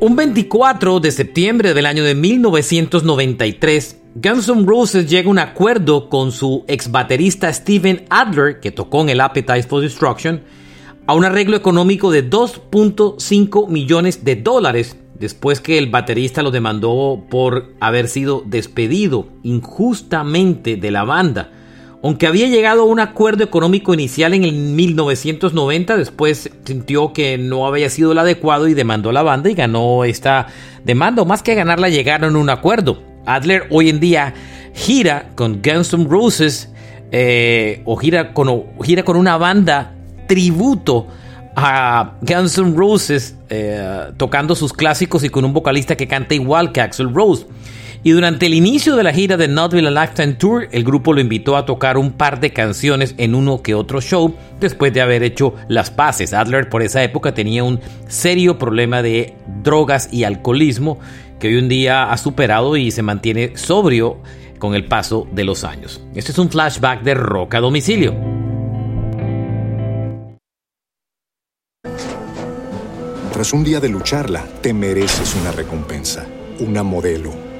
Un 24 de septiembre del año de 1993, Guns N' Roses llega a un acuerdo con su ex baterista Steven Adler, que tocó en el Appetite for Destruction, a un arreglo económico de 2.5 millones de dólares después que el baterista lo demandó por haber sido despedido injustamente de la banda. Aunque había llegado a un acuerdo económico inicial en el 1990, después sintió que no había sido el adecuado y demandó a la banda y ganó esta demanda. Más que ganarla, llegaron a un acuerdo. Adler hoy en día gira con Guns N' Roses eh, o gira con, gira con una banda tributo a Guns N' Roses eh, tocando sus clásicos y con un vocalista que canta igual que Axel Rose. Y durante el inicio de la gira de Notville Lifetime Tour, el grupo lo invitó a tocar un par de canciones en uno que otro show después de haber hecho las paces. Adler por esa época tenía un serio problema de drogas y alcoholismo que hoy en día ha superado y se mantiene sobrio con el paso de los años. Este es un flashback de rock a domicilio. Tras un día de lucharla, te mereces una recompensa, una modelo,